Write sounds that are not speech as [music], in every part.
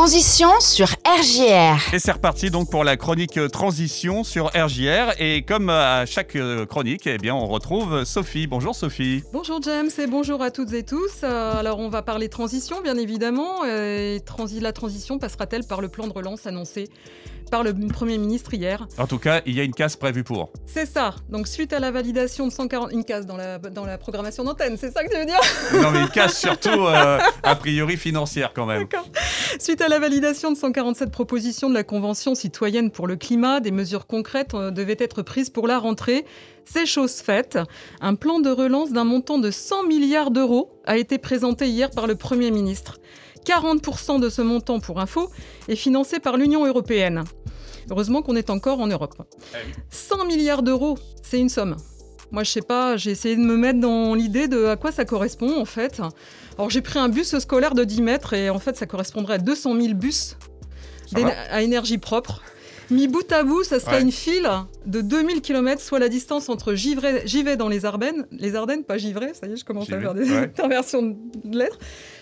Transition sur RGR. Et c'est reparti donc pour la chronique euh, transition sur RJR. Et comme euh, à chaque euh, chronique, eh bien, on retrouve Sophie. Bonjour Sophie. Bonjour James et bonjour à toutes et tous. Alors on va parler transition bien évidemment. Et transi- la transition passera-t-elle par le plan de relance annoncé par le Premier ministre hier? En tout cas, il y a une case prévue pour. C'est ça. Donc suite à la validation de 140... Une case dans la, dans la programmation d'antenne, c'est ça que tu veux dire? Non, mais une case surtout, euh, a priori, financière quand même. D'accord. Suite à la validation de 147 propositions de la Convention citoyenne pour le climat, des mesures concrètes euh, devaient être prises pour la rentrée. C'est chose faite. Un plan de relance d'un montant de 100 milliards d'euros a été présenté hier par le Premier ministre. 40% de ce montant, pour info, est financé par l'Union européenne. Heureusement qu'on est encore en Europe. 100 milliards d'euros, c'est une somme. Moi, je sais pas, j'ai essayé de me mettre dans l'idée de à quoi ça correspond en fait. Alors, j'ai pris un bus scolaire de 10 mètres et en fait, ça correspondrait à 200 000 bus à énergie propre. Mis bout à bout, ça serait Ouais. une file de 2000 km, soit la distance entre Givray, Givet dans les Ardennes, les Ardennes, pas Givray, ça y est, je commence à faire des ouais. [laughs] interversions de lettres,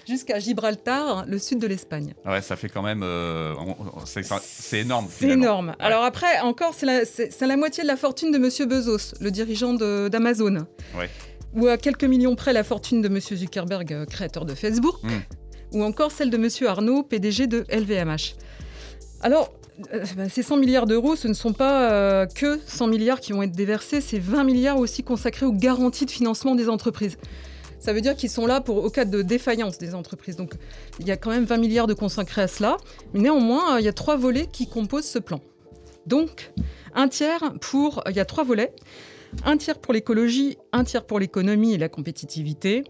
jusqu'à Gibraltar, le sud de l'Espagne. Ouais, ça fait quand même. euh, c'est énorme. C'est énorme. Alors après, encore, c'est la, moitié de la fortune de Monsieur Bezos, le dirigeant d'Amazon. Ouais. Ou à quelques millions près la fortune de Monsieur Zuckerberg, euh, créateur de Facebook. Mm. Ou encore celle de Monsieur Arnaud, PDG de LVMH. Alors, ces 100 milliards d'euros, ce ne sont pas euh, que 100 milliards qui vont être déversés, c'est 20 milliards aussi consacrés aux garanties de financement des entreprises. Ça veut dire qu'ils sont là pour, au cas de défaillance des entreprises. Donc, il y a quand même 20 milliards de consacrés à cela. Mais néanmoins, euh, il y a trois volets qui composent ce plan. Donc, un tiers pour... Il y a trois volets. Un tiers pour l'écologie, un tiers pour l'économie et la compétitivité,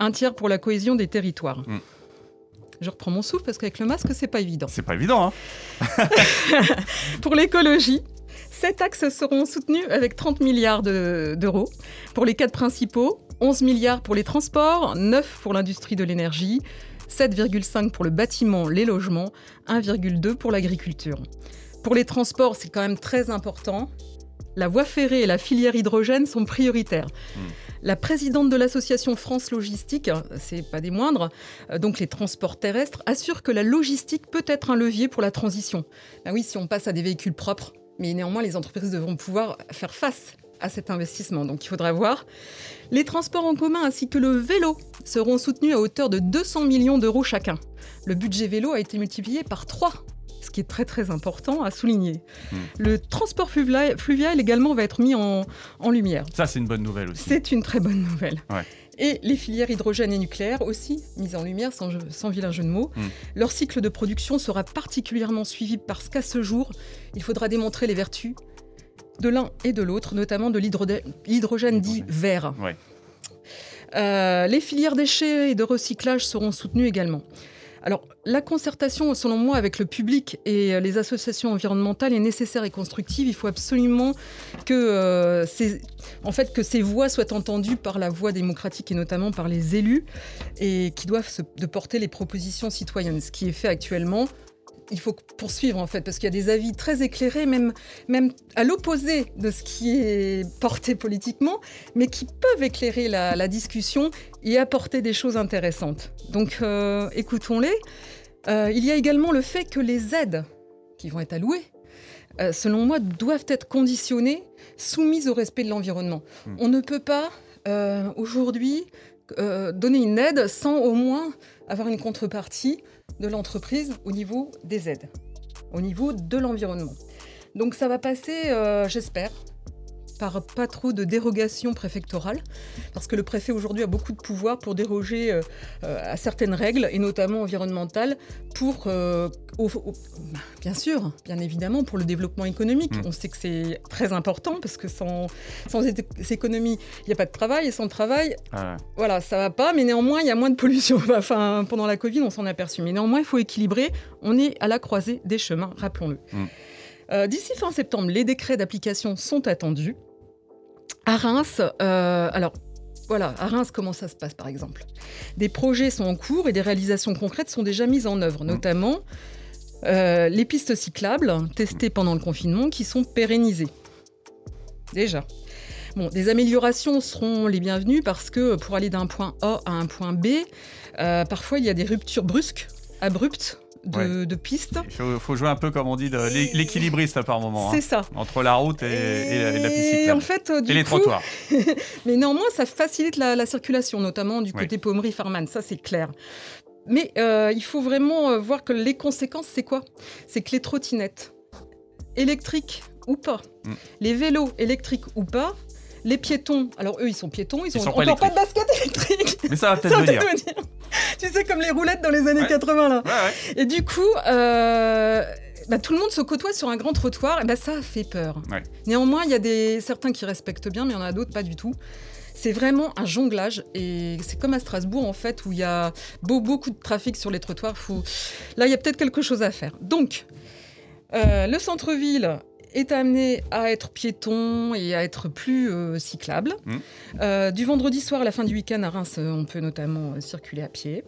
un tiers pour la cohésion des territoires. Mm. Je reprends mon souffle parce qu'avec le masque, c'est pas évident. C'est pas évident, hein [laughs] Pour l'écologie, sept axes seront soutenus avec 30 milliards de- d'euros. Pour les quatre principaux, 11 milliards pour les transports, 9 pour l'industrie de l'énergie, 7,5 pour le bâtiment, les logements, 1,2 pour l'agriculture. Pour les transports, c'est quand même très important. La voie ferrée et la filière hydrogène sont prioritaires. Hmm. La présidente de l'association France Logistique, c'est pas des moindres, euh, donc les transports terrestres, assure que la logistique peut être un levier pour la transition. Ben oui, si on passe à des véhicules propres, mais néanmoins les entreprises devront pouvoir faire face à cet investissement. Donc il faudra voir. Les transports en commun ainsi que le vélo seront soutenus à hauteur de 200 millions d'euros chacun. Le budget vélo a été multiplié par 3 ce qui est très très important à souligner. Hmm. Le transport fluvia- fluvial également va être mis en, en lumière. Ça, c'est une bonne nouvelle aussi. C'est une très bonne nouvelle. Ouais. Et les filières hydrogène et nucléaire aussi mises en lumière, sans, sans vilain jeu de mots. Mm. Leur cycle de production sera particulièrement suivi parce qu'à ce jour, il faudra démontrer les vertus de l'un et de l'autre, notamment de l'hydrogène dit vert. Ouais. Euh, les filières déchets et de recyclage seront soutenues également. Alors, la concertation, selon moi, avec le public et euh, les associations environnementales est nécessaire et constructive. Il faut absolument que, euh, ces, en fait, que ces voix soient entendues par la voix démocratique et notamment par les élus et qui doivent porter les propositions citoyennes. Ce qui est fait actuellement, il faut poursuivre en fait, parce qu'il y a des avis très éclairés, même, même à l'opposé de ce qui est porté politiquement, mais qui peuvent éclairer la, la discussion et apporter des choses intéressantes. Donc euh, écoutons-les. Euh, il y a également le fait que les aides qui vont être allouées, euh, selon moi, doivent être conditionnées, soumises au respect de l'environnement. Hmm. On ne peut pas euh, aujourd'hui euh, donner une aide sans au moins avoir une contrepartie de l'entreprise au niveau des aides, au niveau de l'environnement. Donc ça va passer, euh, j'espère, par pas trop de dérogations préfectorales, parce que le préfet aujourd'hui a beaucoup de pouvoir pour déroger euh, à certaines règles, et notamment environnementales, pour, euh, au- au- bien sûr, bien évidemment, pour le développement économique. Mm. On sait que c'est très important, parce que sans, sans économie, il n'y a pas de travail, et sans travail, Ah, voilà, ça va pas, mais néanmoins, il y a moins de pollution. [laughs] Enfin, pendant la Covid, on s'en est aperçu. Mais néanmoins, il faut équilibrer. On est à la croisée des chemins, rappelons-le. Mm. Euh, D'ici fin septembre, les décrets d'application sont attendus. À Reims, euh, alors voilà, à Reims, comment ça se passe par exemple? Des projets sont en cours et des réalisations concrètes sont déjà mises en œuvre, notamment euh, les pistes cyclables testées pendant le confinement qui sont pérennisées. Déjà. Bon, des améliorations seront les bienvenues parce que pour aller d'un point A à un point B, euh, parfois il y a des ruptures brusques, abruptes de, de pistes. Il faut, faut jouer un peu, comme on dit, l'équilibriste par moment, hein, C'est ça. entre la route et, et la, et la piste Et cyclable. en fait, euh, du Et les coup, trottoirs. [laughs] Mais néanmoins, ça facilite la, la circulation, notamment du Oui. côté Pommery Farman, ça c'est clair. Mais euh, il faut vraiment euh, voir que les conséquences, c'est quoi? C'est que les trottinettes, électriques ou pas, Mm. les vélos électriques ou pas, les piétons, alors eux ils sont piétons, ils, Ils ont pas de basket électrique. Mais ça va peut-être venir. venir. [laughs] tu sais, comme les roulettes dans les années Ouais. 80 là. Ouais. Et du coup, euh, bah, tout le monde se côtoie sur un grand trottoir, et bah, ça fait peur. Néanmoins, il y a des, certains qui respectent bien, mais il y en a d'autres pas du tout. C'est vraiment un jonglage et c'est comme à Strasbourg en fait où il y a beau- beaucoup de trafic sur les trottoirs. Faut... Là, il y a peut-être quelque chose à faire. Donc, euh, le centre-ville est amené à être piéton et à être plus euh, cyclable. Mm. Euh, du vendredi soir à la fin du week-end à Reims, euh, on peut notamment circuler à pied.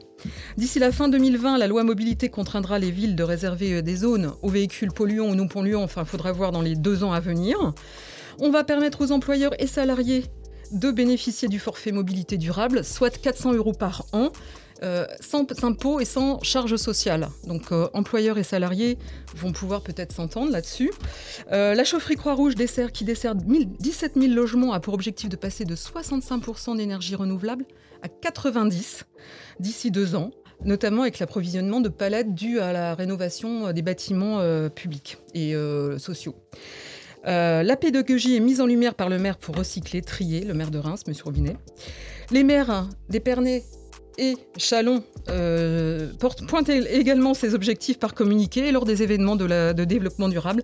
D'ici la fin 2020, la loi mobilité contraindra les villes de réserver des zones aux véhicules polluants ou non polluants. Enfin, il faudra voir dans les deux ans à venir. On va permettre aux employeurs et salariés de bénéficier du forfait mobilité durable, soit 400 euros par an, euh, sans impôts et sans charges sociales. Donc euh, employeurs et salariés vont pouvoir peut-être s'entendre là-dessus. Euh, la chaufferie Croix-Rouge dessert, qui dessert 1000 17 000 logements a pour objectif de passer de 65% d'énergie renouvelable à 90 d'ici deux ans notamment avec l'approvisionnement de palettes dues à la rénovation des bâtiments publics et sociaux. La pédagogie est mise en lumière par le maire pour recycler, trier, le maire de Reims, M. Robinet. Les maires d'Épernay et Chalon euh, pointent également ces objectifs par communiqué lors des événements de, développement durable.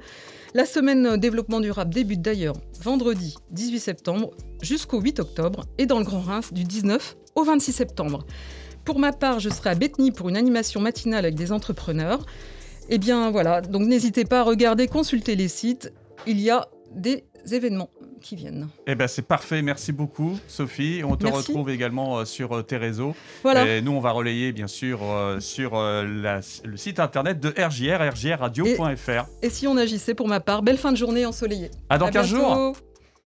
La semaine euh, développement durable débute d'ailleurs vendredi 18 septembre jusqu'au 8 octobre et dans le Grand Reims du 19 au 26 septembre. Pour ma part, je serai à Bethany pour une animation matinale avec des entrepreneurs. Eh bien voilà, donc n'hésitez pas à regarder, consulter les sites. Il y a des événements qui viennent. Eh ben c'est parfait, merci beaucoup Sophie. On te Merci. retrouve également euh, sur euh, tes réseaux. Voilà. Et nous on va relayer bien sûr euh, sur la- le site internet de RJR, rjrradio.fr. Et si on agissait pour ma part, belle fin de journée ensoleillée. À dans À 15 jours.